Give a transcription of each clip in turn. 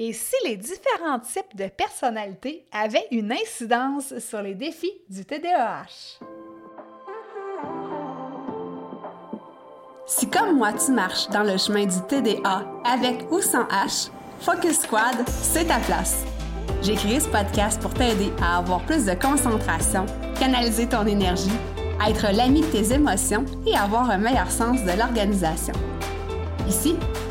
Et si les différents types de personnalités avaient une incidence sur les défis du TDAH? Si comme moi tu marches dans le chemin du TDA avec ou sans H, Focus Squad, c'est ta place. J'ai créé ce podcast pour t'aider à avoir plus de concentration, canaliser ton énergie, être l'ami de tes émotions et avoir un meilleur sens de l'organisation. Ici,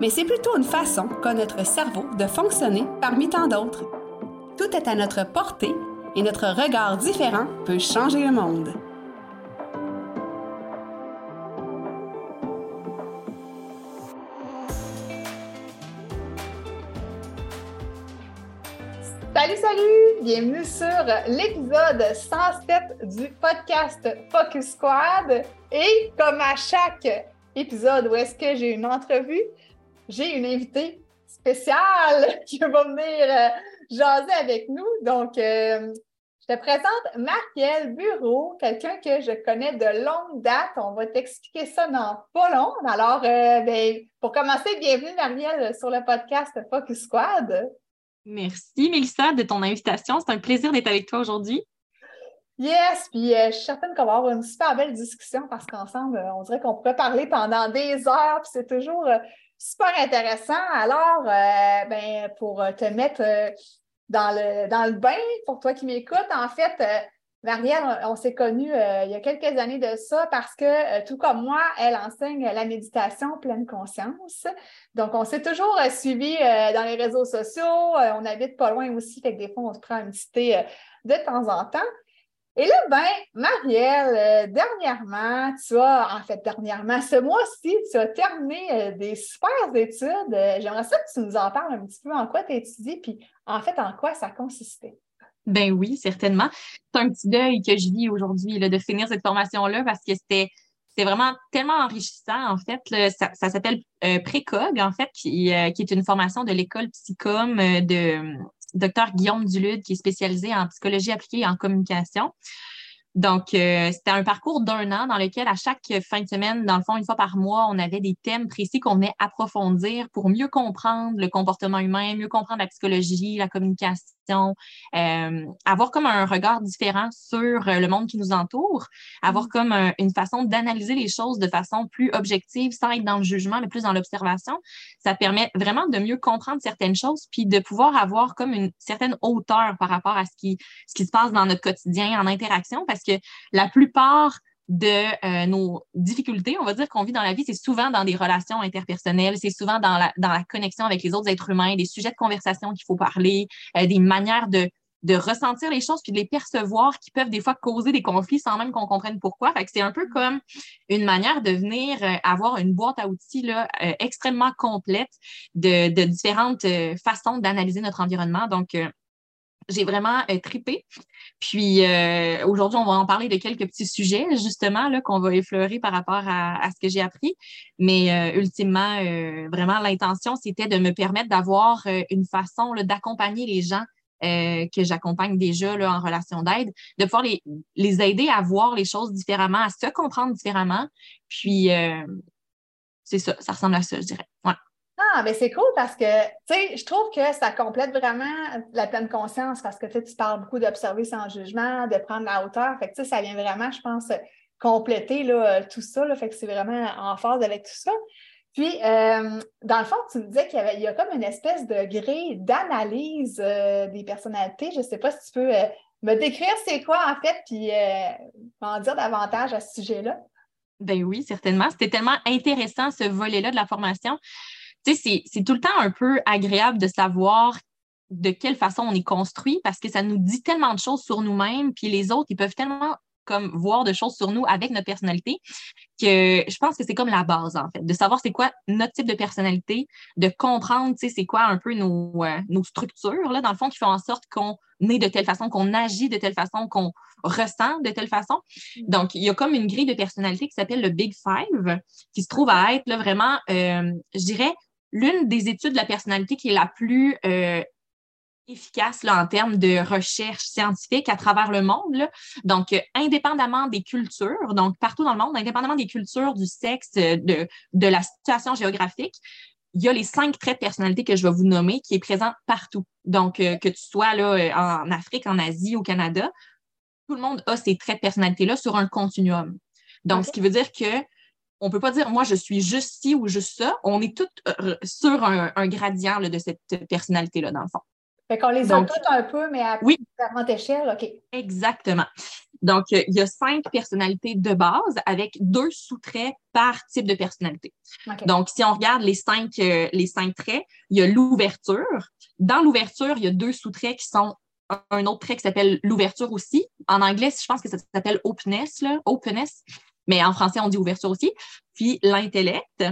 mais c'est plutôt une façon qu'a notre cerveau de fonctionner parmi tant d'autres. Tout est à notre portée et notre regard différent peut changer le monde. Salut, salut! Bienvenue sur l'épisode 107 du podcast Focus Squad. Et comme à chaque épisode où est-ce que j'ai une entrevue, j'ai une invitée spéciale qui va venir euh, jaser avec nous. Donc, euh, je te présente Marielle Bureau, quelqu'un que je connais de longue date. On va t'expliquer ça dans pas long. Alors, euh, ben, pour commencer, bienvenue Marielle sur le podcast Focus Squad. Merci Mélissa de ton invitation. C'est un plaisir d'être avec toi aujourd'hui. Yes, puis je suis certaine qu'on va avoir une super belle discussion parce qu'ensemble, on dirait qu'on pourrait parler pendant des heures, puis c'est toujours Super intéressant. Alors, euh, ben, pour te mettre euh, dans, le, dans le bain, pour toi qui m'écoutes, en fait, euh, Marielle, on, s'est connus il y a quelques années de ça parce que, tout comme moi, elle enseigne la méditation pleine conscience. Donc, on s'est toujours suivi dans les réseaux sociaux. on habite pas loin aussi, fait que des fois, on se prend un petit thé de temps en temps. Et là, ben, Marielle, euh, dernièrement, tu as, en fait, dernièrement, ce mois-ci, tu as terminé euh, des super études. Euh, j'aimerais ça que tu nous en parles un petit peu en quoi tu as étudié, puis en fait, en quoi ça consistait. Ben oui, certainement. C'est un petit deuil que je vis aujourd'hui de finir cette formation-là parce que c'était vraiment tellement enrichissant, en fait. ça, s'appelle Précog, en fait, qui, qui, est une formation de l'école Psychom de, docteur Guillaume Dulude, qui est spécialisé en psychologie appliquée et en communication. Donc, euh, c'était un parcours d'un an dans lequel, à chaque fin de semaine, dans le fond, une fois par mois, on avait des thèmes précis qu'on venait approfondir pour mieux comprendre le comportement humain, mieux comprendre la psychologie, la communication, euh, avoir comme un regard différent sur euh, le monde qui nous entoure, avoir mm. comme une façon d'analyser les choses de façon plus objective, sans être dans le jugement, mais plus dans l'observation. Ça permet vraiment de mieux comprendre certaines choses, puis de pouvoir avoir comme une certaine hauteur par rapport à ce qui, ce qui se passe dans notre quotidien en interaction, parce que la plupart de euh, nos difficultés, on va dire qu'on vit dans la vie, c'est souvent dans des relations interpersonnelles, c'est souvent dans la, dans la connexion avec les autres êtres humains, des sujets de conversation qu'il faut parler, euh, des manières de, de ressentir les choses puis de les percevoir qui peuvent des fois causer des conflits sans même qu'on comprenne pourquoi. Fait c'est un peu comme une manière de venir euh, avoir une boîte à outils là, extrêmement complète de, de différentes façons d'analyser notre environnement. Donc, j'ai vraiment euh, tripé. Puis euh, aujourd'hui, on va en parler de quelques petits sujets, justement, là, qu'on va effleurer par rapport à, ce que j'ai appris. Mais euh, ultimement, vraiment, l'intention, c'était de me permettre d'avoir une façon d'accompagner les gens que j'accompagne déjà là, en relation d'aide, de pouvoir les, les aider à voir les choses différemment, à se comprendre différemment. Puis c'est ça, ça ressemble à ça, je dirais. Ouais. Ah, mais c'est cool parce que, tu sais, je trouve que ça complète vraiment la pleine conscience parce que, tu parles beaucoup d'observer sans jugement, de prendre la hauteur. Fait que, ça vient vraiment, je pense, compléter là, tout ça. Fait que c'est vraiment en phase avec tout ça. Puis, euh, dans le fond, tu me disais qu'il y, avait, il y a comme une espèce de gré d'analyse euh, des personnalités. Je ne sais pas si tu peux euh, me décrire c'est quoi, en fait, puis en dire davantage à ce sujet-là. Ben oui, certainement. C'était tellement intéressant, ce volet-là de la formation c'est tout le temps un peu agréable de savoir de quelle façon on est construit parce que ça nous dit tellement de choses sur nous-mêmes, puis les autres, ils peuvent tellement comme voir de choses sur nous avec notre personnalité que je pense que c'est comme la base, en fait, de savoir c'est quoi notre type de personnalité, de comprendre, tu sais, c'est quoi un peu nos, euh, nos structures, là, dans le fond, qui font en sorte qu'on est de telle façon, qu'on agit de telle façon, qu'on ressent de telle façon. Mm. Donc, il y a comme une grille de personnalité qui s'appelle le Big Five, qui se trouve à être là, vraiment, euh, je dirais, l'une des études de la personnalité qui est la plus euh, efficace là, en termes de recherche scientifique à travers le monde. Donc, euh, indépendamment des cultures, donc partout dans le monde, indépendamment des cultures, du sexe, de, de la situation géographique, il y a les cinq traits de personnalité que je vais vous nommer qui est présent partout. Donc, euh, que tu sois là, euh, en Afrique, en Asie, au Canada, tout le monde a ces traits de personnalité-là sur un continuum. Donc, ce qui veut dire que on peut pas dire moi je suis juste ci ou juste ça. On est tous sur un, gradient de cette personnalité-là, dans le fond. Fait qu'on les a toutes un peu, mais à oui. différentes échelles, OK. Exactement. Donc, euh, il y a cinq personnalités de base avec deux sous-traits par type de personnalité. Donc, si on regarde les cinq, euh, les cinq traits, il y a l'ouverture. Dans l'ouverture, il y a deux sous-traits qui sont un autre trait qui s'appelle l'ouverture aussi. En anglais, je pense que ça s'appelle openness, là, openness, mais en français, on dit ouverture aussi. Puis l'intellect.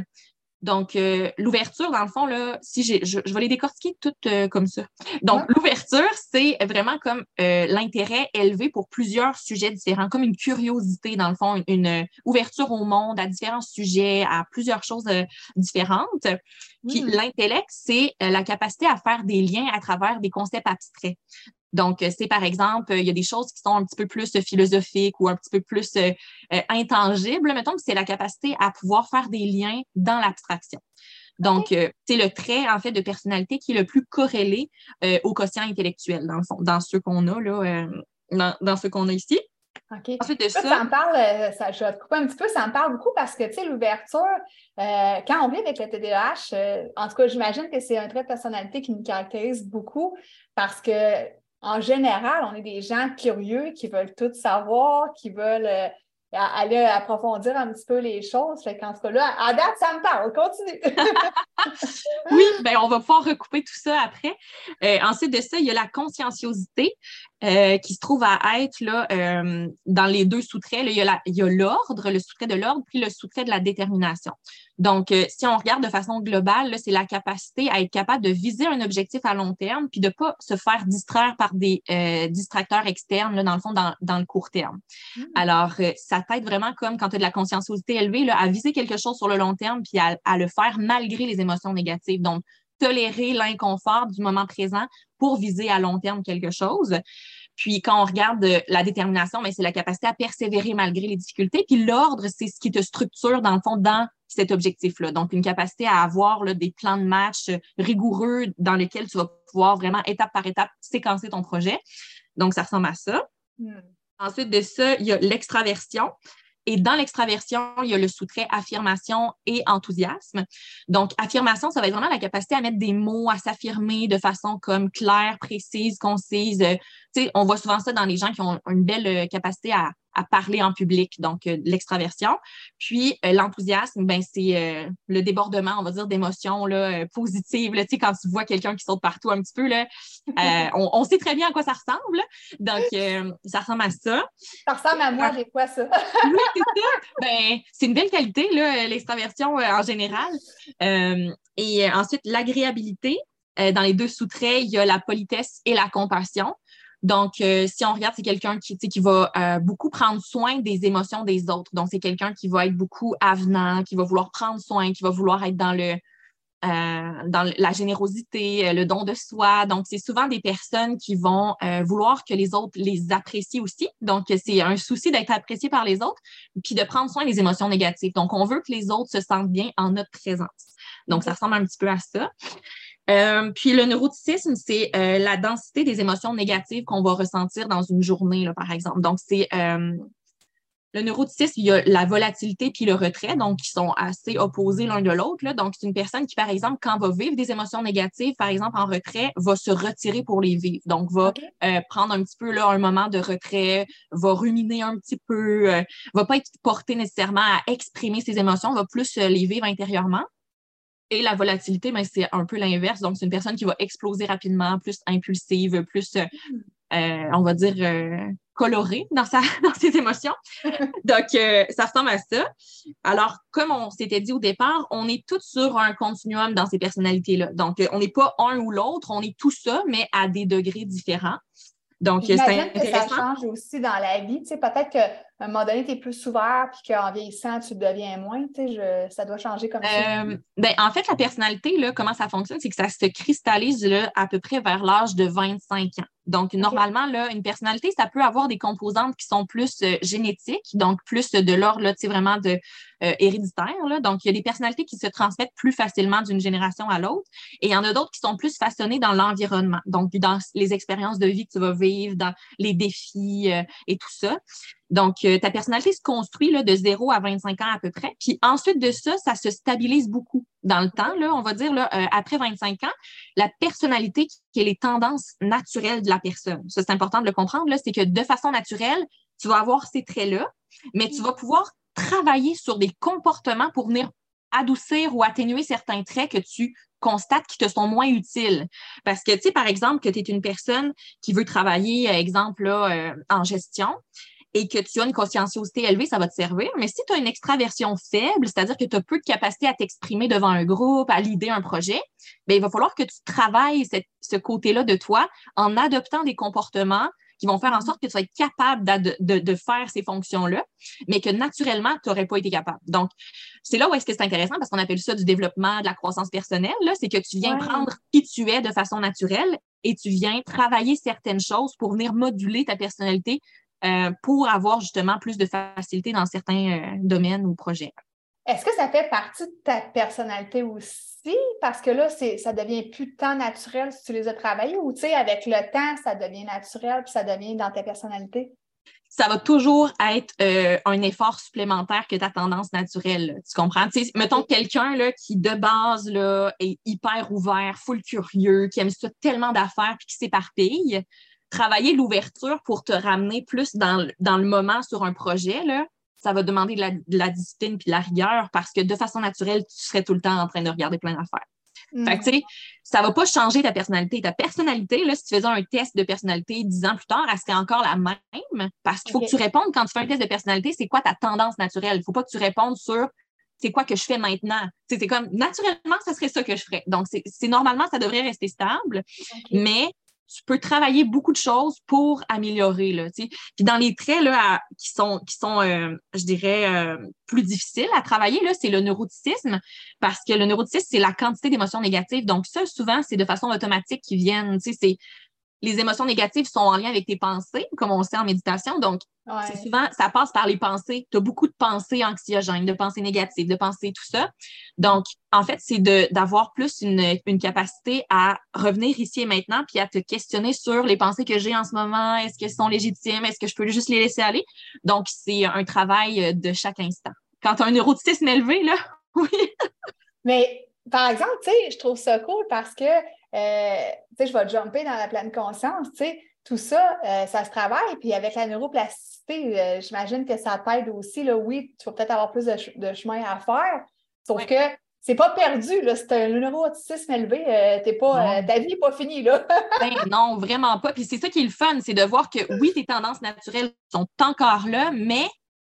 Donc, euh, l'ouverture, dans le fond, là, si j'ai, je, vais les décortiquer toutes euh, comme ça. Donc, l'ouverture, c'est vraiment comme euh, l'intérêt élevé pour plusieurs sujets différents, comme une curiosité, dans le fond, une, ouverture au monde à différents sujets, à plusieurs choses différentes. Puis hmm. l'intellect, c'est la capacité à faire des liens à travers des concepts abstraits. Donc, euh, c'est par exemple, il y a des choses qui sont un petit peu plus philosophiques ou un petit peu plus euh, euh, intangibles. Mettons que c'est la capacité à pouvoir faire des liens dans l'abstraction. Donc, c'est le trait, en fait, de personnalité qui est le plus corrélé au quotient intellectuel, dans le fond, dans ceux qu'on a, là, dans, ceux qu'on a ici. OK. Ensuite de ça, ça me parle, ça, je vais te couper un petit peu, ça me parle beaucoup parce que, tu sais, l'ouverture, quand on vit avec le TDAH, en tout cas, j'imagine que c'est un trait de personnalité qui nous caractérise beaucoup parce que en général, on est des gens curieux qui veulent tout savoir, qui veulent euh, aller approfondir un petit peu les choses. Fait qu'en ce cas-là, à date, ça me parle. Continue. oui, bien, on va pouvoir recouper tout ça après. Euh, ensuite de ça, il y a la conscienciosité. Euh, qui se trouve à être là, euh, dans les deux sous-traits. Il y a l'ordre, le sous-trait de l'ordre, puis le sous-trait de la détermination. Donc, euh, si on regarde de façon globale, c'est la capacité à être capable de viser un objectif à long terme, puis de ne pas se faire distraire par des distracteurs externes, là, dans le fond, dans, dans le court terme. Mmh. Alors, ça t'aide vraiment comme quand tu as de la conscienciosité élevée, là, à viser quelque chose sur le long terme, puis à, à le faire malgré les émotions négatives. Donc, tolérer l'inconfort du moment présent pour viser à long terme quelque chose. Puis quand on regarde la détermination, mais c'est la capacité à persévérer malgré les difficultés. Puis l'ordre, c'est ce qui te structure dans le fond dans cet objectif-là. Donc une capacité à avoir là, des plans de match rigoureux dans lesquels tu vas pouvoir vraiment étape par étape séquencer ton projet. Donc ça ressemble à ça. Hmm. Ensuite de ça, il y a l'extraversion. Et dans l'extraversion, il y a le sous-trait affirmation et enthousiasme. Donc, affirmation, ça va être vraiment la capacité à mettre des mots, à s'affirmer de façon comme claire, précise, concise. Tu sais, on voit souvent ça dans les gens qui ont une belle euh, capacité à, à parler en public, donc euh, l'extraversion. Puis euh, l'enthousiasme, ben, c'est euh, le débordement, on va dire, d'émotions là, positives. Là, quand tu vois quelqu'un qui saute partout un petit peu, là, on, on, sait très bien à quoi ça ressemble. Donc, ça ressemble à ça. Ça ressemble à moi, j'ai quoi ça? oui, c'est ça. Ben, c'est une belle qualité, l'extraversion en général. et ensuite, l'agréabilité. dans les deux sous-traits, il y a la politesse et la compassion. Donc, euh, si on regarde, c'est quelqu'un qui, qui va euh, beaucoup prendre soin des émotions des autres. Donc, c'est quelqu'un qui va être beaucoup avenant, qui va vouloir prendre soin, qui va vouloir être dans le euh, dans la générosité, le don de soi. Donc, c'est souvent des personnes qui vont vouloir que les autres les apprécient aussi. Donc, c'est un souci d'être apprécié par les autres, puis de prendre soin des émotions négatives. Donc, on veut que les autres se sentent bien en notre présence. Donc, ça ressemble un petit peu à ça. Euh, puis le neuroticisme, c'est euh, la densité des émotions négatives qu'on va ressentir dans une journée, là, par exemple. Donc, c'est euh, le neuroticisme, il y a la volatilité puis le retrait, donc qui sont assez opposés l'un de l'autre. Donc, c'est une personne qui, par exemple, quand va vivre des émotions négatives, par exemple en retrait, va se retirer pour les vivre. Donc, va prendre un petit peu là, un moment de retrait, va ruminer un petit peu, va pas être porté nécessairement à exprimer ses émotions, va plus les vivre intérieurement. Et la volatilité, ben, c'est un peu l'inverse. Donc, c'est une personne qui va exploser rapidement, plus impulsive, plus, euh, euh, on va dire, euh, coloré dans, sa, dans ses émotions. Donc, euh, ça ressemble à ça. Alors, comme on s'était dit au départ, on est tous sur un continuum dans ces personnalités-là. Donc, on n'est pas un ou l'autre, on est tout ça, mais à des degrés différents. Donc, c'est intéressant. ça change aussi dans la vie. Tu sais, peut-être qu'à un moment donné, tu es plus ouvert, puis qu'en vieillissant, tu deviens moins. Ça doit changer comme ça. Euh, ben, en fait, la personnalité, là, comment ça fonctionne, c'est que ça se cristallise là, à peu près vers l'âge de 25 ans. Donc, normalement, là, une personnalité, ça peut avoir des composantes qui sont plus euh, génétiques, donc plus de l'ordre, tu sais, vraiment de euh, héréditaire. Là. Donc, il y a des personnalités qui se transmettent plus facilement d'une génération à l'autre. Et il y en a d'autres qui sont plus façonnées dans l'environnement, donc dans les expériences de vie que tu vas vivre, dans les défis euh, et tout ça. Donc, ta personnalité se construit là, de 0 à 25 ans à peu près. Puis ensuite de ça, ça se stabilise beaucoup dans le temps, là, on va dire, là, euh, après 25 ans, la personnalité qui est les tendances naturelles de la personne. Ça, c'est important de le comprendre, c'est que de façon naturelle, tu vas avoir ces traits-là, mais tu vas pouvoir travailler sur des comportements pour venir adoucir ou atténuer certains traits que tu constates qui te sont moins utiles. Parce que, tu sais, par exemple, que tu es une personne qui veut travailler, exemple, là, euh, en gestion, et que tu as une conscienciosité élevée, ça va te servir. Mais si tu as une extraversion faible, c'est-à-dire que tu as peu de capacité à t'exprimer devant un groupe, à l'idée un projet, bien, il va falloir que tu travailles ce côté-là de toi en adoptant des comportements qui vont faire en sorte que tu vas être capable de, de, faire ces fonctions-là, mais que naturellement, tu n'aurais pas été capable. Donc, c'est là où est-ce que c'est intéressant parce qu'on appelle ça du développement de la croissance personnelle, c'est que tu viens prendre qui tu es de façon naturelle et tu viens travailler certaines choses pour venir moduler ta personnalité euh, pour avoir justement plus de facilité dans certains euh, domaines ou projets. Est-ce que ça fait partie de ta personnalité aussi? Parce que là, ça devient plus tant naturel si tu les as travaillés ou tu sais, avec le temps, ça devient naturel puis ça devient dans ta personnalité? ça va toujours être euh, un effort supplémentaire que ta tendance naturelle. Tu comprends? mettons quelqu'un qui, de base, là, est hyper ouvert, full curieux, qui aime ça tellement d'affaires puis qui s'éparpille travailler l'ouverture pour te ramener plus dans, dans, le moment sur un projet, là, ça va demander de la, discipline puis de la rigueur parce que de façon naturelle, tu serais tout le temps en train de regarder plein d'affaires. Mm. Fait que, tu sais, ça va pas changer ta personnalité. Ta personnalité, là, si tu faisais un test de personnalité dix ans plus tard, elle serait encore la même parce qu'il faut que tu répondes quand tu fais un test de personnalité, c'est quoi ta tendance naturelle? Il faut pas que tu répondes sur c'est quoi que je fais maintenant? C'est comme naturellement, ça serait ça que je ferais. Donc, c'est normalement, ça devrait rester stable, mais tu peux travailler beaucoup de choses pour améliorer. Là, Puis dans les traits là, qui sont, qui sont euh, je dirais, euh, plus difficiles à travailler, là, c'est le neuroticisme, parce que le neuroticisme, c'est la quantité d'émotions négatives. Donc, ça, souvent, c'est de façon automatique qui viennent. C'est les émotions négatives sont en lien avec tes pensées, comme on sait en méditation. Donc, souvent, ça passe par les pensées. Tu as beaucoup de pensées anxiogènes, de pensées négatives, de pensées, tout ça. Donc, en fait, c'est d'avoir plus une, une, capacité à revenir ici et maintenant, puis à te questionner sur les pensées que j'ai en ce moment. Est-ce qu'elles sont légitimes? Est-ce que je peux juste les laisser aller? Donc, c'est un travail de chaque instant. Quand tu as un neuroticisme élevé, là, oui. Mais par exemple, tu sais, je trouve ça cool parce que euh, je vais jumper dans la pleine conscience, tu sais, tout ça, euh, ça se travaille. Puis avec la neuroplasticité, euh, j'imagine que ça t'aide aussi. Là, oui, tu vas peut-être avoir plus de, chemin à faire, sauf que c'est pas perdu. Là, c'est un neuroautisme élevé. t'es pas, ta vie n'est pas finie. Là. Ben non, vraiment pas. Puis c'est ça qui est le fun, c'est de voir que oui, tes tendances naturelles sont encore là, mais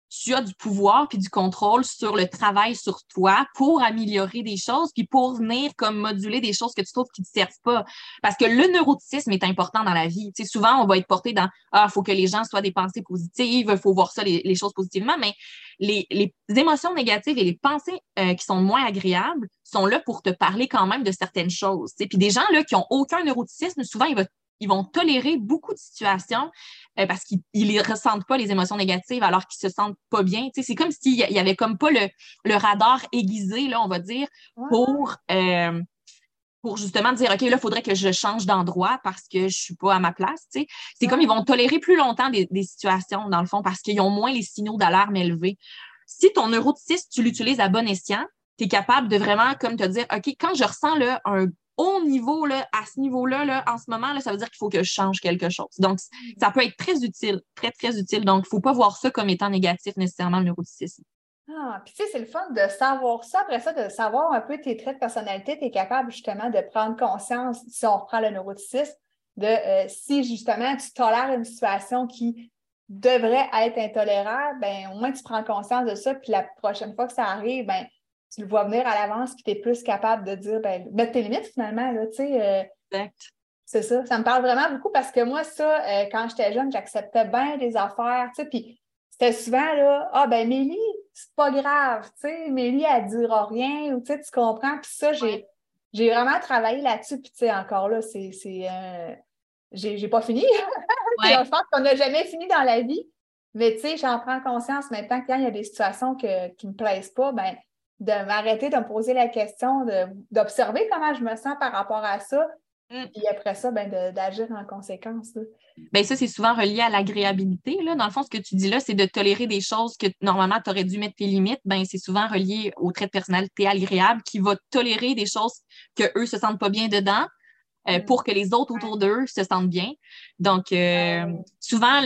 tu as du pouvoir puis du contrôle sur le travail sur toi pour améliorer des choses puis pour venir comme moduler des choses que tu trouves qui ne te servent pas. Parce que le neuroticisme est important dans la vie. Tu sais, souvent, on va être porté dans Ah, faut que les gens soient des pensées positives, il faut voir ça, les, choses positivement, mais les, émotions négatives et les pensées euh, qui sont moins agréables sont là pour te parler quand même de certaines choses. Tu Puis des gens là, qui n'ont aucun neuroticisme, souvent, ils vont ils vont tolérer beaucoup de situations euh, parce qu'ils ne ressentent pas les émotions négatives alors qu'ils se sentent pas bien. c'est comme s'il y avait comme pas le, le, radar aiguisé, là, on va dire, pour, euh, pour justement dire OK, là, il faudrait que je change d'endroit parce que je ne suis pas à ma place. C'est comme ils vont tolérer plus longtemps des, situations, dans le fond, parce qu'ils ont moins les signaux d'alarme élevés. Si ton neuroticisme, tu l'utilises à bon escient, tu es capable de vraiment comme te dire OK, quand je ressens là, un au niveau, là, à ce niveau-là, là, en ce moment, là, ça veut dire qu'il faut que je change quelque chose. Donc, ça peut être très utile, très, très utile. Donc, il ne faut pas voir ça comme étant négatif nécessairement, le neuroticisme. Ah, puis tu sais, c'est le fun de savoir ça. Après ça, de savoir un peu tes traits de personnalité, tu es capable justement de prendre conscience, si on reprend le neuroticisme, de euh, si justement tu tolères une situation qui devrait être intolérable, ben, au moins tu prends conscience de ça, puis la prochaine fois que ça arrive, ben, tu le vois venir à l'avance, puis tu es plus capable de dire, ben, mettre tes limites finalement, là, tu sais. Euh, exact. C'est ça. Ça me parle vraiment beaucoup parce que moi, ça, euh, quand j'étais jeune, j'acceptais bien des affaires, tu sais, puis c'était souvent, là, ah, ben, Mélie, c'est pas grave, tu sais, Mélie, elle dira rien, ou tu sais, tu comprends, puis ça, j'ai. J'ai vraiment travaillé là-dessus, puis tu sais, encore là, c'est. Euh, j'ai pas fini. je pense qu'on n'a jamais fini dans la vie. Mais tu sais, j'en prends conscience maintenant quand il y a des situations qui ne me plaisent pas, ben, de m'arrêter, de me poser la question, d'observer comment je me sens par rapport à ça. Mm. Et après ça, ben, d'agir en conséquence. Ben, ça, c'est souvent relié à l'agréabilité. Dans le fond, ce que tu dis là, c'est de tolérer des choses que normalement tu aurais dû mettre tes limites. Ben, c'est souvent relié au trait de personnalité agréable qui va tolérer des choses que eux se sentent pas bien dedans euh, pour que les autres autour d'eux se sentent bien. Donc, euh, souvent,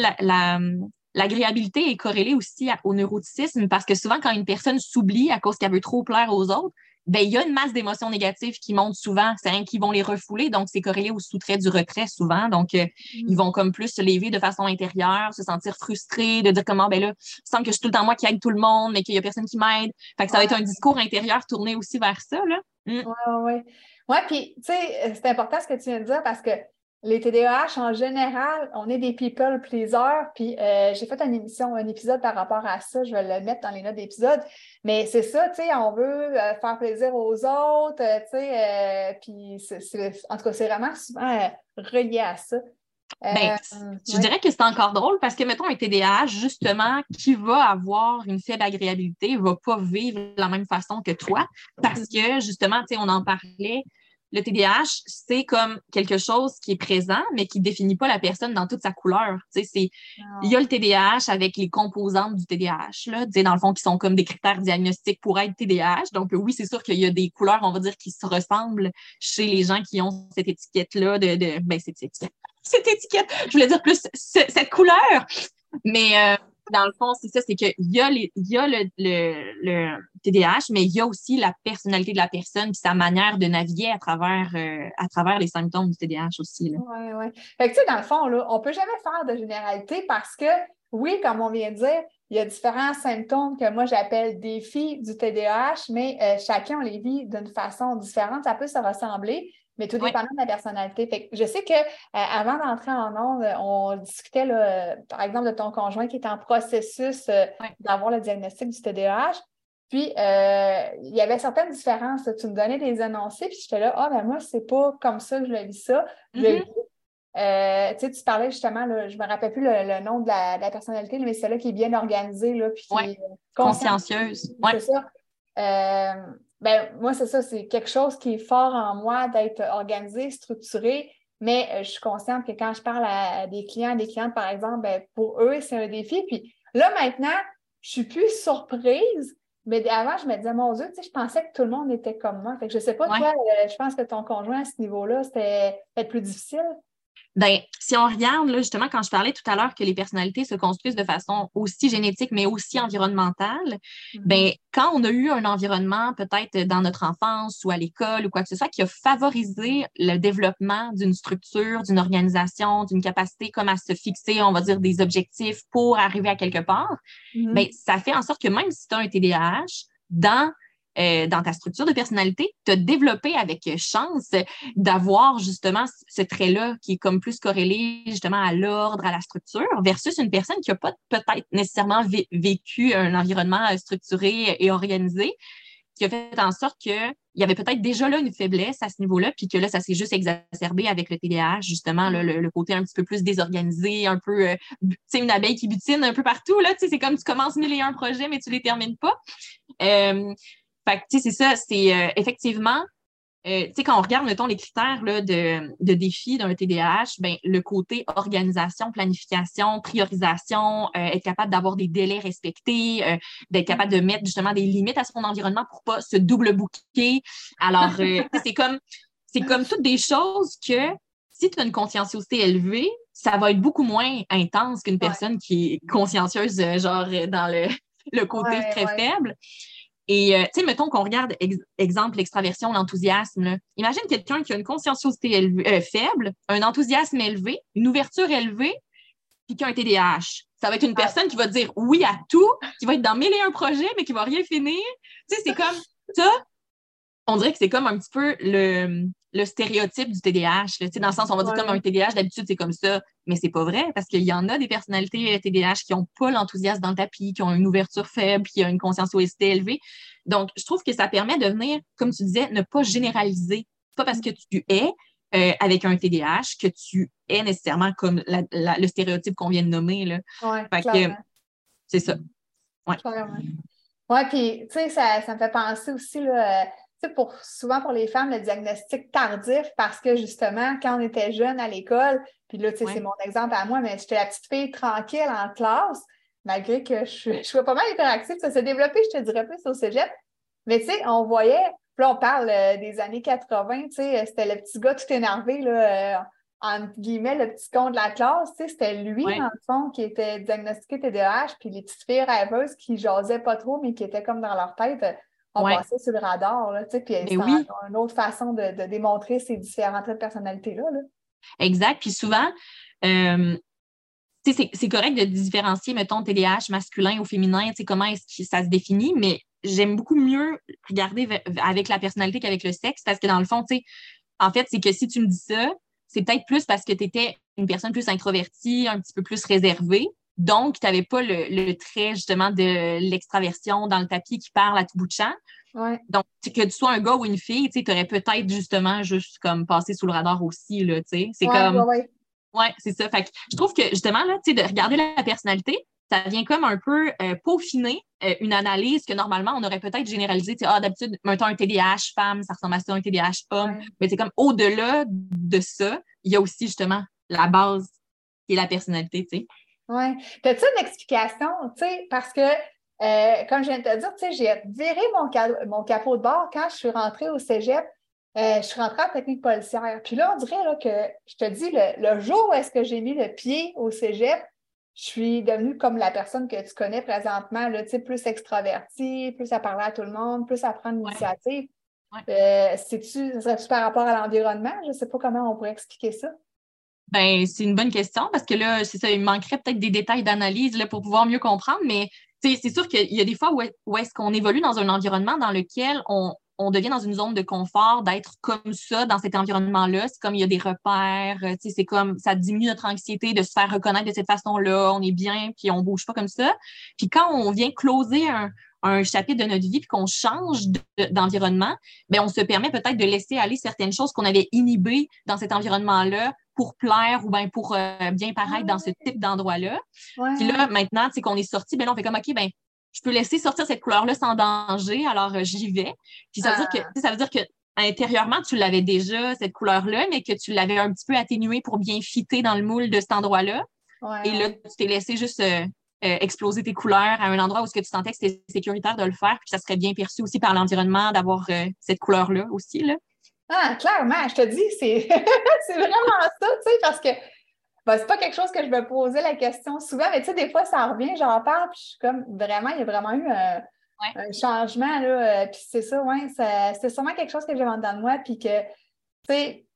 l'agréabilité est corrélée aussi au neuroticisme parce que souvent, quand une personne s'oublie à cause qu'elle veut trop plaire aux autres, ben, il y a une masse d'émotions négatives qui montent souvent. C'est rien qui vont les refouler. Donc, c'est corrélé au sous-trait du retrait souvent. Donc, euh, ils vont comme plus se lever de façon intérieure, se sentir frustrés, de dire comment, ben là, il semble que je suis tout le temps moi qui aide tout le monde, mais qu'il n'y a personne qui m'aide. Fait que ça va être un discours intérieur tourné aussi vers ça, là. Mm. Oui, oui. Oui, puis, tu sais, c'est important ce que tu viens de dire parce que les TDAH, en général, on est des people pleasers. Puis euh, j'ai fait une émission, un épisode par rapport à ça. Je vais le mettre dans les notes d'épisode. Mais c'est ça, tu sais, on veut euh, faire plaisir aux autres, euh, tu sais. puis en tout cas, c'est vraiment souvent relié à ça. Ben, je dirais que c'est encore drôle parce que, mettons, un TDAH, justement, qui va avoir une faible agréabilité, ne va pas vivre de la même façon que toi parce que, justement, tu sais, on en parlait, le TDAH, c'est comme quelque chose qui est présent, mais qui définit pas la personne dans toute sa couleur. c'est, il y a le TDAH avec les composantes du TDAH, là, dans le fond, qui sont comme des critères diagnostiques pour être TDAH. Donc, oui, c'est sûr qu'il y a des couleurs, on va dire, qui se ressemblent chez les gens qui ont cette étiquette-là de, de ben, cette étiquette, cette étiquette, je voulais dire plus cette couleur. Mais euh, dans le fond, c'est ça, c'est qu'il y a, y a le, TDAH, mais il y a aussi la personnalité de la personne et sa manière de naviguer à travers, euh, les symptômes du TDAH aussi. Oui, oui. Fait que, tu sais, dans le fond, on ne peut jamais faire de généralité parce que, oui, comme on vient de dire, il y a différents symptômes que moi j'appelle défis du TDAH, mais euh, chacun les vit d'une façon différente. Ça peut se ressembler, mais tout dépend de la personnalité. je sais qu'avant euh, d'entrer en ondes, on discutait, par exemple, de ton conjoint qui est en processus euh, d'avoir le diagnostic du TDAH. Puis, euh, il y avait certaines différences. Tu me donnais des énoncés, puis j'étais là, ah, ben moi, c'est pas comme ça que je le vis ça. Mm-hmm. tu parlais justement, je ne me rappelle plus le, nom de la, personnalité, mais c'est là qui est bien organisée, là, puis qui est consciencieuse. C'est ça. Ben, moi, c'est ça, c'est quelque chose qui est fort en moi d'être organisé, structuré, mais euh, je suis consciente que quand je parle à, des clients, des clientes, par exemple, ben, pour eux, c'est un défi. Puis là, maintenant, je suis plus surprise, mais avant, je me disais, mon Dieu, tu sais, je pensais que tout le monde était comme moi. Fait que je sais pas, toi, euh, je pense que ton conjoint à ce niveau-là, c'était peut-être plus difficile. Ben, si on regarde, là, justement, quand je parlais tout à l'heure que les personnalités se construisent de façon aussi génétique, mais aussi environnementale, mm-hmm. ben, quand on a eu un environnement, peut-être dans notre enfance ou à l'école ou quoi que ce soit, qui a favorisé le développement d'une structure, d'une organisation, d'une capacité comme à se fixer, on va dire, des objectifs pour arriver à quelque part, mm-hmm. ben, ça fait en sorte que même si tu as un TDAH, dans euh, dans ta structure de personnalité, te développer avec chance d'avoir justement ce trait-là qui est comme plus corrélé justement à l'ordre, à la structure, versus une personne qui n'a pas peut-être nécessairement vécu un environnement euh, structuré et organisé, qui a fait en sorte qu'il y avait peut-être déjà là une faiblesse à ce niveau-là, puis que là, ça s'est juste exacerbé avec le TDAH, justement, le, côté un petit peu plus désorganisé, un peu, euh, tu sais, une abeille qui butine un peu partout, là, tu sais, c'est comme tu commences mille et un projets, mais tu les termines pas. Fait que, tu sais, c'est ça, c'est euh, effectivement, euh, tu sais, quand on regarde, mettons, les critères là, de, de défi d'un TDAH, ben, le côté organisation, planification, priorisation, euh, être capable d'avoir des délais respectés, d'être capable de mettre justement des limites à son environnement pour pas se double bouquer. Alors, c'est comme, c'est comme toutes des choses que si tu as une conscienciosité élevée, ça va être beaucoup moins intense qu'une personne qui est consciencieuse, genre dans le, le côté très faible. Et, euh, tu sais, mettons qu'on regarde, exemple, l'extraversion, l'enthousiasme. Imagine quelqu'un qui a une conscienciosité euh, faible, un enthousiasme élevé, une ouverture élevée, puis qui a un TDAH. Ça va être une personne qui va dire oui à tout, qui va être dans mille et un projets, mais qui va rien finir. Tu sais, c'est comme ça. On dirait que c'est comme un petit peu le, le stéréotype du TDAH. Là, dans le sens, on va dire comme un TDAH, d'habitude, c'est comme ça. Mais c'est pas vrai, parce qu'il y en a des personnalités TDAH qui n'ont pas l'enthousiasme dans le tapis, qui ont une ouverture faible, qui ont une conscience OST élevée. Donc, je trouve que ça permet de venir, comme tu disais, ne pas généraliser. Pas parce que tu es euh, avec un TDAH que tu es nécessairement comme le stéréotype qu'on vient de nommer. Oui, c'est ça. Oui, puis, tu sais, ça, ça, me fait penser aussi, là, pour, souvent pour les femmes, le diagnostic tardif, parce que justement, quand on était jeune à l'école, puis là, tu sais, c'est mon exemple à moi, mais j'étais la petite fille tranquille en classe, malgré que je, je suis pas mal hyperactive. Ça s'est développé, je te dirais plus au cégep. Mais tu sais, on voyait, là, on parle euh, des années 80, tu sais, c'était le petit gars tout énervé, là, euh, entre guillemets, le petit con de la classe, tu sais, c'était lui, en fond, qui était diagnostiqué TDAH, puis les petites filles rêveuses qui jasaient pas trop, mais qui étaient comme dans leur tête on passait sur le radar, là, puis c'est une autre façon de, démontrer ces différents traits de personnalité-là. Exact. Puis souvent, euh, c'est correct de différencier, mettons, TDAH masculin ou féminin, comment est-ce que ça se définit, mais j'aime beaucoup mieux regarder avec la personnalité qu'avec le sexe, parce que dans le fond, tu sais, en fait, c'est que si tu me dis ça, c'est peut-être plus parce que tu étais une personne plus introvertie, un petit peu plus réservée, donc, tu n'avais pas le, trait justement de l'extraversion dans le tapis qui parle à tout bout de champ. Donc, que tu sois un gars ou une fille, tu aurais peut-être justement juste comme passé sous le radar aussi. Là, c'est comme. Ouais, c'est ça. Fait je trouve que justement, là, de regarder la personnalité, ça vient comme un peu euh, peaufiner euh, une analyse que normalement, on aurait peut-être généralisé. Ah, d'habitude, mettons un TDAH femme, ça ressemble à ça, un TDAH homme. Mais c'est comme au-delà de ça, il y a aussi justement la base qui est la personnalité, tu sais. Oui. As-tu une explication, tu sais, parce que, euh, comme je viens de te dire, tu sais, j'ai viré mon, mon, capot de bord quand je suis rentrée au cégep. Euh, je suis rentrée en technique policière. Puis là, on dirait là, que, je te dis, le, jour où est-ce que j'ai mis le pied au cégep, je suis devenue comme la personne que tu connais présentement, là, tu sais, plus extravertie, plus à parler à tout le monde, plus à prendre l'initiative. Ouais. Euh, tu serait-tu par rapport à l'environnement? Je ne sais pas comment on pourrait expliquer ça. Ben, c'est une bonne question parce que là, c'est ça, il manquerait peut-être des détails d'analyse pour pouvoir mieux comprendre, mais c'est sûr qu'il y a des fois où, est-ce qu'on évolue dans un environnement dans lequel on, devient dans une zone de confort, d'être comme ça dans cet environnement-là. C'est comme il y a des repères, c'est comme ça diminue notre anxiété de se faire reconnaître de cette façon-là, on est bien, puis on bouge pas comme ça. Puis quand on vient closer un, un chapitre de notre vie puis qu'on change d'environnement, ben on se permet peut-être de laisser aller certaines choses qu'on avait inhibées dans cet environnement-là pour plaire ou bien pour euh, bien paraître dans ce type d'endroit-là. Puis là, maintenant, c'est qu'on est sorti, ben là, on fait comme OK, ben je peux laisser sortir cette couleur-là sans danger, alors euh, j'y vais. Puis ça veut dire que ah. ça veut dire que intérieurement, tu l'avais déjà, cette couleur-là, mais que tu l'avais un petit peu atténuée pour bien fitter dans le moule de cet endroit-là. Et là, tu t'es laissé juste euh, exploser tes couleurs à un endroit où ce que tu sentais que c'était sécuritaire de le faire, puis ça serait bien perçu aussi par l'environnement d'avoir cette couleur-là aussi. Là. Ah, clairement, je te dis, c'est vraiment ça, tu sais, parce que ben, c'est pas quelque chose que je me posais la question souvent, mais tu sais, des fois, ça revient, j'en parle, puis je suis comme, vraiment, il y a vraiment eu un, changement, là, euh, puis c'est ça, ouais, c'est sûrement quelque chose que j'ai en dedans de moi, puis que, tu sais,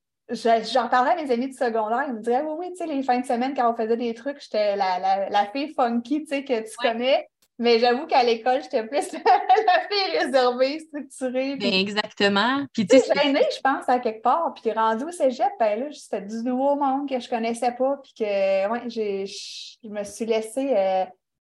j'en parlais à mes amis de secondaire, ils me disaient, oui, oui, tu sais, les fins de semaine, quand on faisait des trucs, j'étais la, la, la, fille funky, tu sais, que tu connais. Mais j'avoue qu'à l'école, j'étais plus la fille réservée, structurée. Ben, exactement. Puis tu sais, gênée, je pense, à quelque part. Puis rendu au cégep, ben là, c'était du nouveau monde que je connaissais pas. Puis que, ouais, je me suis laissée euh,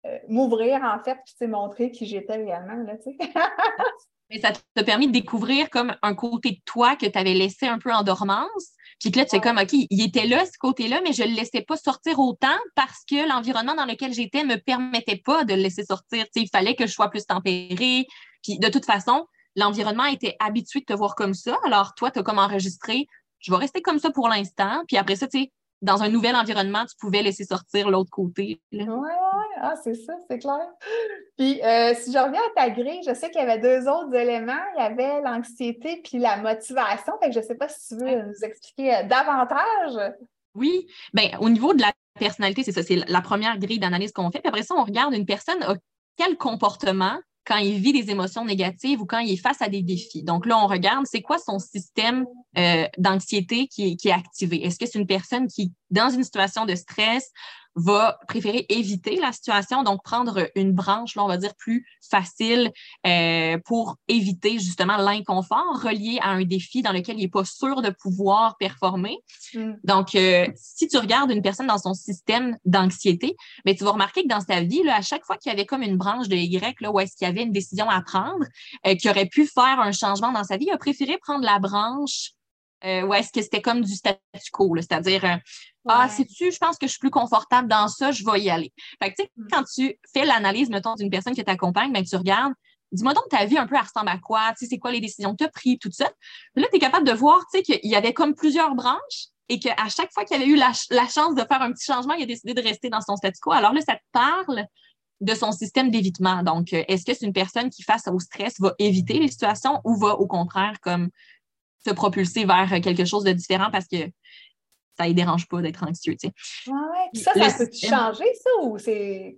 euh, m'ouvrir, en fait, puis montrer qui j'étais réellement, là, tu sais. Mais ça t'a permis de découvrir comme un côté de toi que tu avais laissé un peu en dormance. Puis que là, tu sais comme, OK, il était là, ce côté-là, mais je ne le laissais pas sortir autant parce que l'environnement dans lequel j'étais ne me permettait pas de le laisser sortir. il fallait que je sois plus tempérée. Puis de toute façon, l'environnement était habitué de te voir comme ça. Alors toi, tu as comme enregistré, je vais rester comme ça pour l'instant. Puis après ça, tu sais, dans un nouvel environnement, tu pouvais laisser sortir l'autre côté. Oui, oui, ah, c'est ça, c'est clair. Puis, euh, si je reviens à ta grille, je sais qu'il y avait deux autres éléments. Il y avait l'anxiété puis la motivation. Fait que je ne sais pas si tu veux nous expliquer euh, davantage. Oui, bien, au niveau de la personnalité, c'est ça, c'est la première grille d'analyse qu'on fait. Puis après ça, on regarde une personne a quel comportement quand il vit des émotions négatives ou quand il est face à des défis. Donc là, on regarde, c'est quoi son système euh, d'anxiété qui, est activé? Est-ce que c'est une personne qui dans une situation de stress, va préférer éviter la situation, donc prendre une branche, là, on va dire, plus facile euh, pour éviter justement l'inconfort relié à un défi dans lequel il n'est pas sûr de pouvoir performer. Mm. Donc, euh, si tu regardes une personne dans son système d'anxiété, mais ben, tu vas remarquer que dans sa vie, là, à chaque fois qu'il y avait comme une branche de Y, là, où est-ce qu'il y avait une décision à prendre, euh, qui aurait pu faire un changement dans sa vie, il a préféré prendre la branche euh, où est-ce que c'était comme du statu quo, c'est-à-dire euh, Ah, sais-tu, je pense que je suis plus confortable dans ça, je vais y aller. Fait que, tu sais, mm. quand tu fais l'analyse, mettons, d'une personne qui t'accompagne, ben, tu regardes, dis-moi donc ta vie un peu, elle ressemble à quoi, tu sais, c'est quoi les décisions que tu as prises, tout ça? Là, tu es capable de voir, tu sais, qu'il y avait comme plusieurs branches et qu'à chaque fois qu'il avait eu la, chance de faire un petit changement, il a décidé de rester dans son statu quo. Alors là, ça te parle de son système d'évitement. Donc, euh, est-ce que c'est une personne qui, face au stress, va éviter les situations ou va au contraire comme se propulser vers quelque chose de différent parce que ça ne dérange pas d'être anxieux. Tu sais. ouais, Ça, ça peut changer, ça, ou c'est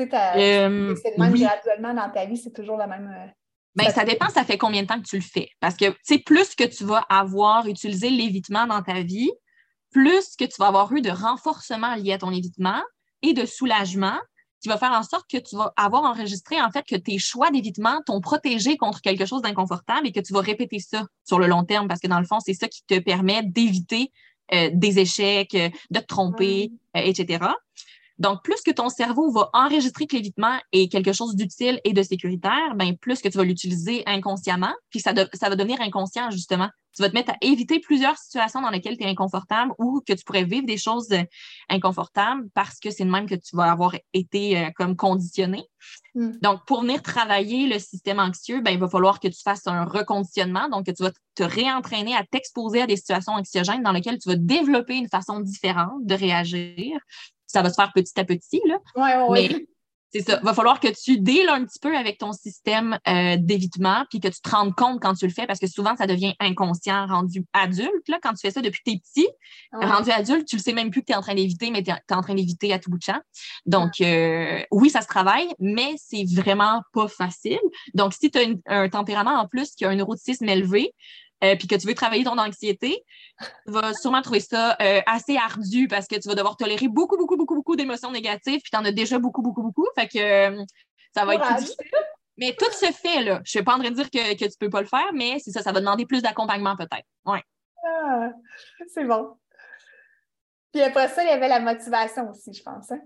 euh, le même graduellement dans ta vie, c'est toujours la même. Euh, ben, ça dépend, ça fait combien de temps que tu le fais. Parce que, tu sais, plus que tu vas avoir utilisé l'évitement dans ta vie, plus que tu vas avoir eu de renforcement lié à ton évitement et de soulagement, qui va faire en sorte que tu vas avoir enregistré en fait que tes choix d'évitement t'ont protégé contre quelque chose d'inconfortable et que tu vas répéter ça sur le long terme parce que dans le fond, c'est ça qui te permet d'éviter euh, des échecs, euh, de te tromper, euh, etc. Donc, plus que ton cerveau va enregistrer que l'évitement est quelque chose d'utile et de sécuritaire, ben, plus que tu vas l'utiliser inconsciemment, puis ça, ça va devenir inconscient, justement. Tu vas te mettre à éviter plusieurs situations dans lesquelles tu es inconfortable ou que tu pourrais vivre des choses euh, inconfortables parce que c'est le même que tu vas avoir été euh, comme conditionné. Hmm. Donc, pour venir travailler le système anxieux, ben, il va falloir que tu fasses un reconditionnement, donc que tu vas te réentraîner à t'exposer à des situations anxiogènes dans lesquelles tu vas développer une façon différente de réagir ça va se faire petit à petit. Là. Mais c'est ça. Va falloir que tu deals un petit peu avec ton système euh, d'évitement, puis que tu te rendes compte quand tu le fais, parce que souvent, ça devient inconscient rendu adulte. Là, quand tu fais ça depuis que tu es petit, rendu adulte, tu le sais même plus que tu es en train d'éviter, mais tu es, en train d'éviter à tout bout de champ. Donc, euh, oui, ça se travaille, mais c'est vraiment pas facile. Donc, si tu as un tempérament en plus qui a un neuroticisme élevé, euh, puis que tu veux travailler ton anxiété, tu vas sûrement trouver ça euh, assez ardu parce que tu vas devoir tolérer beaucoup, beaucoup, beaucoup, beaucoup d'émotions négatives, puis tu en as déjà beaucoup, beaucoup, beaucoup. Fait que euh, ça va être plus difficile. Mais tout se fait, là. Je ne suis pas en train de dire que, que tu ne peux pas le faire, mais c'est ça, ça va demander plus d'accompagnement peut-être. Ouais. Ah, c'est bon. Puis après ça, il y avait la motivation aussi, je pense. Hein?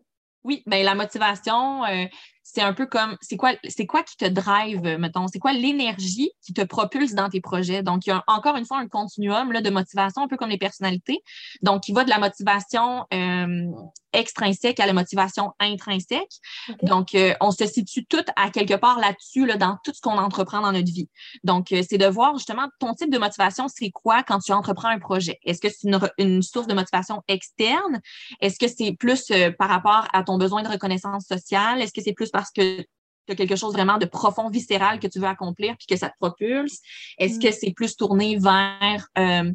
Oui, bien la motivation, c'est un peu comme c'est quoi, c'est quoi qui te drive, mettons, c'est quoi l'énergie qui te propulse dans tes projets? Donc, il y a encore une fois un continuum là, de motivation, un peu comme les personnalités. Donc, il va de la motivation euh, extrinsèque à la motivation intrinsèque. Donc, euh, on se situe tout à quelque part là-dessus, là, dans tout ce qu'on entreprend dans notre vie. Donc, euh, c'est de voir justement ton type de motivation, c'est quoi quand tu entreprends un projet? Est-ce que c'est une, une, source de motivation externe? Est-ce que c'est plus par rapport à ton besoin de reconnaissance sociale? Est-ce que c'est plus parce que tu as quelque chose vraiment de profond, viscéral que tu veux accomplir puis que ça te propulse? Est-ce que mm. c'est plus tourné vers euh,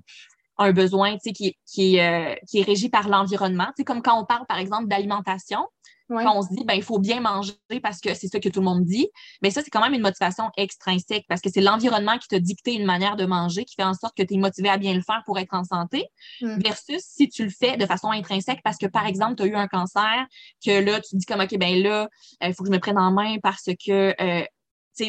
un besoin qui, qui, euh, qui est régi par l'environnement? Comme quand on parle, par exemple, d'alimentation, quand on se dit, ben, il faut bien manger parce que c'est ça que tout le monde dit, mais ça, c'est quand même une motivation extrinsèque parce que c'est l'environnement qui t'a dicté une manière de manger qui fait en sorte que tu es motivé à bien le faire pour être en santé, mm. versus si tu le fais de façon intrinsèque parce que, par exemple, tu as eu un cancer, que là, tu te dis comme, OK, ben là, il faut que je me prenne en main parce que euh,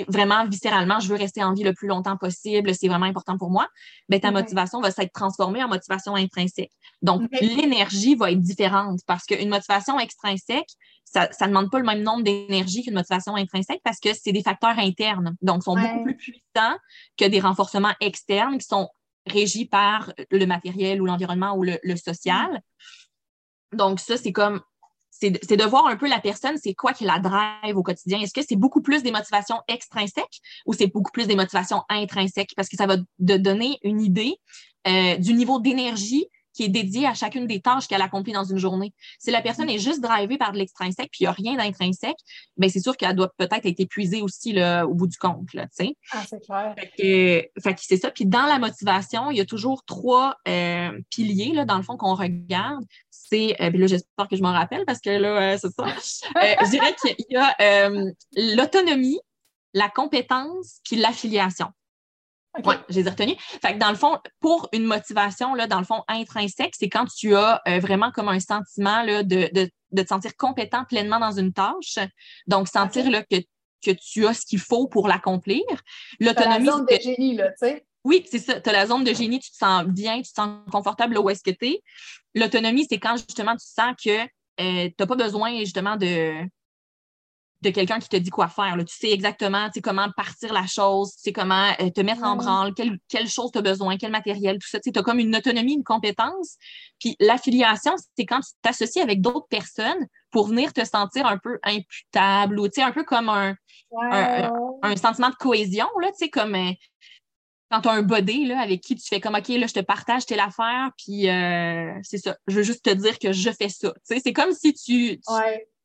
vraiment viscéralement, je veux rester en vie le plus longtemps possible, c'est vraiment important pour moi, ben, ta motivation va s'être transformée en motivation intrinsèque. Donc, l'énergie va être différente parce qu'une motivation extrinsèque, ça ne demande pas le même nombre d'énergie qu'une motivation intrinsèque parce que c'est des facteurs internes. Donc, sont beaucoup plus puissants que des renforcements externes qui sont régis par le matériel ou l'environnement ou le, le social. Donc, ça, c'est comme c'est de voir un peu la personne, c'est quoi qui la drive au quotidien? Est-ce que c'est beaucoup plus des motivations extrinsèques ou c'est beaucoup plus des motivations intrinsèques? Parce que ça va te donner une idée euh, du niveau d'énergie qui est dédié à chacune des tâches qu'elle accomplit dans une journée. Si la personne est juste drivée par de l'extrinsèque puis il n'y a rien d'intrinsèque, ben c'est sûr qu'elle doit peut-être être épuisée aussi là, au bout du compte. Là, ah, c'est clair. Fait que, c'est ça. Puis dans la motivation, il y a toujours trois euh, piliers, là, dans le fond, qu'on regarde. C'est, euh, là, j'espère que je m'en rappelle parce que là, c'est ça. Euh, je dirais qu'il y a l'autonomie, la compétence puis l'affiliation. Oui, je les ai retenus. Fait que dans le fond, pour une motivation, là, dans le fond, intrinsèque, c'est quand tu as euh, vraiment comme un sentiment là, de, de, de, te sentir compétent pleinement dans une tâche. Donc, sentir là, que, que tu as ce qu'il faut pour l'accomplir. L'autonomie. La zone de génie, là, tu sais. Oui, c'est ça. Tu as la zone de génie, tu te sens bien, tu te sens confortable là où est-ce que tu es. L'autonomie, c'est quand justement tu sens que euh, tu n'as pas besoin justement de, de quelqu'un qui te dit quoi faire. Tu sais exactement comment partir la chose, tu sais comment euh, te mettre en branle, quelle, quelle chose tu as besoin, quel matériel, tout ça. Tu as comme une autonomie, une compétence. Puis l'affiliation, c'est quand tu t'associes avec d'autres personnes pour venir te sentir un peu imputable ou un peu comme un, un, sentiment de cohésion, là, comme euh, quand tu as un body là, avec qui tu fais comme OK, là, je te partage telle affaire, puis euh, c'est ça. Je veux juste te dire que je fais ça. C'est comme si tu,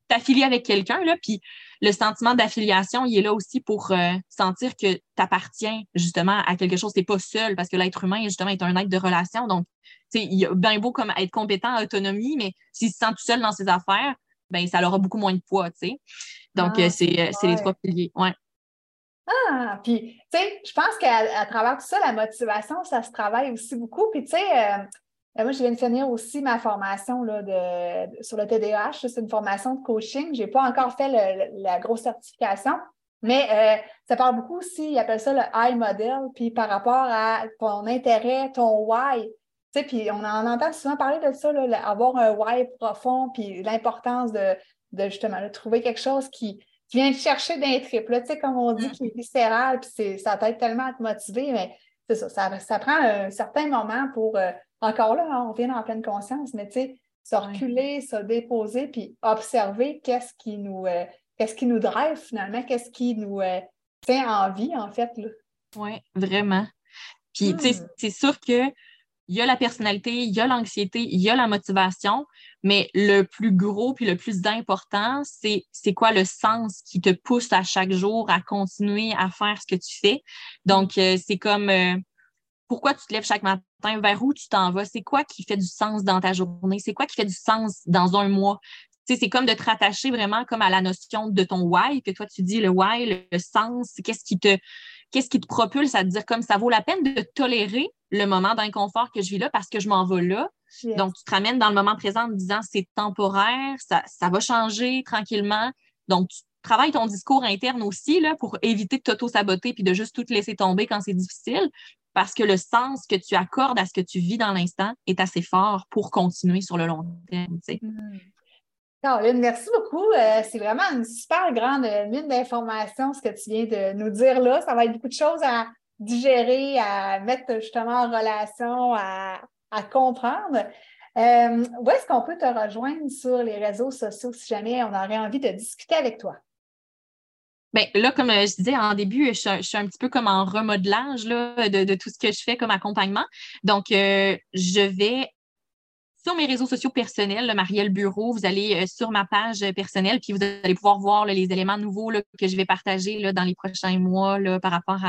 t'affilies avec quelqu'un, là, puis le sentiment d'affiliation, il est là aussi pour euh, sentir que tu appartiens justement à quelque chose. Tu n'es pas seul parce que l'être humain, justement, est un être de relation. Donc, il y a bien beau comme être compétent, autonomie, mais s'il se sent tout seul dans ses affaires, ben ça aura beaucoup moins de poids, tu sais. Donc, ah, euh, c'est les trois piliers. Ouais. Ah, puis, tu sais, je pense qu'à travers tout ça, la motivation, ça se travaille aussi beaucoup. Puis, tu sais, euh, euh, moi, je viens de finir aussi ma formation là, de, sur le TDAH. C'est une formation de coaching. Je n'ai pas encore fait la grosse certification, mais euh, ça parle beaucoup aussi, ils appellent ça le I model, puis par rapport à ton intérêt, ton why. Tu sais, puis on en entend souvent parler de ça, là, avoir un why profond, puis l'importance de, de justement de trouver quelque chose qui, tu viens de chercher d'un trip, tu sais, comme on dit, mm. qui est viscéral, puis ça t'aide tellement à te motiver, mais c'est ça, ça, prend un certain moment pour, euh, encore là, hein, on vient en pleine conscience, mais tu sais, se reculer, se déposer, puis observer qu'est-ce qui nous, euh, qu'est-ce qui nous drive finalement, qu'est-ce qui nous euh, fait envie, en fait. Oui, vraiment. Puis, tu sais, hmm. c'est sûr que il y a la personnalité, il y a l'anxiété, il y a la motivation, mais le plus gros puis le plus important, c'est c'est quoi le sens qui te pousse à chaque jour à continuer à faire ce que tu fais? Donc, euh, c'est comme euh, pourquoi tu te lèves chaque matin, vers où tu t'en vas, c'est quoi qui fait du sens dans ta journée, c'est quoi qui fait du sens dans un mois? c'est comme de te rattacher vraiment comme à la notion de ton why, que toi tu dis le why, le, le sens, qu'est-ce qui te qu'est-ce qui te propulse à te dire comme ça vaut la peine de tolérer le moment d'inconfort que je vis là parce que je m'en vais là. Donc, tu te ramènes dans le moment présent en te disant c'est temporaire, ça, ça va changer tranquillement. Donc, tu travailles ton discours interne aussi là, pour éviter de t'auto-saboter puis de juste tout te laisser tomber quand c'est difficile parce que le sens que tu accordes à ce que tu vis dans l'instant est assez fort pour continuer sur le long terme. Mm. Merci beaucoup. Euh, c'est vraiment une super grande mine d'informations, ce que tu viens de nous dire là. Ça va être beaucoup de choses à digérer, à mettre justement en relation, à, comprendre. Euh, où est-ce qu'on peut te rejoindre sur les réseaux sociaux si jamais on aurait envie de discuter avec toi? Bien, là, comme euh, je disais en début, je, suis un petit peu comme en remodelage là, de, tout ce que je fais comme accompagnement. Donc, je vais sur mes réseaux sociaux personnels, le Marielle Bureau, vous allez euh, sur ma page personnelle, puis vous allez pouvoir voir les éléments nouveaux que je vais partager dans les prochains mois par rapport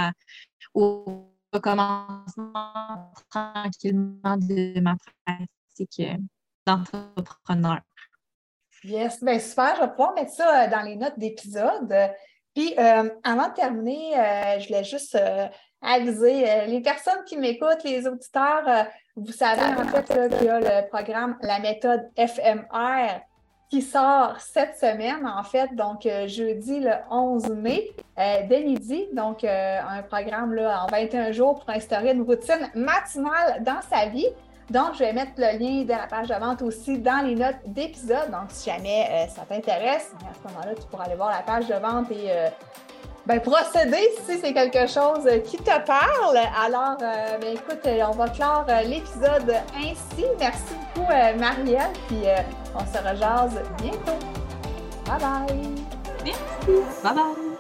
au commencement tranquillement de ma pratique euh, d'entrepreneur. Yes, bien super. Je vais pouvoir mettre ça euh, dans les notes d'épisode. Puis, avant de terminer, je voulais juste aviser les personnes qui m'écoutent, les auditeurs, vous savez en fait qu'il y a le programme La méthode FMR qui sort cette semaine, en fait, donc euh, jeudi le 11 mai, euh, dès midi. Donc, euh, un programme là, en 21 jours pour instaurer une routine matinale dans sa vie. Donc, je vais mettre le lien de la page de vente aussi dans les notes d'épisode. Donc, si jamais ça t'intéresse, à ce moment-là, tu pourras aller voir la page de vente et ben, procéder si c'est quelque chose qui te parle. Alors, euh, ben, écoute, on va clore euh, l'épisode ainsi. Merci beaucoup, euh, Marielle, puis on se rejase bientôt. Bye bye. Bye bye.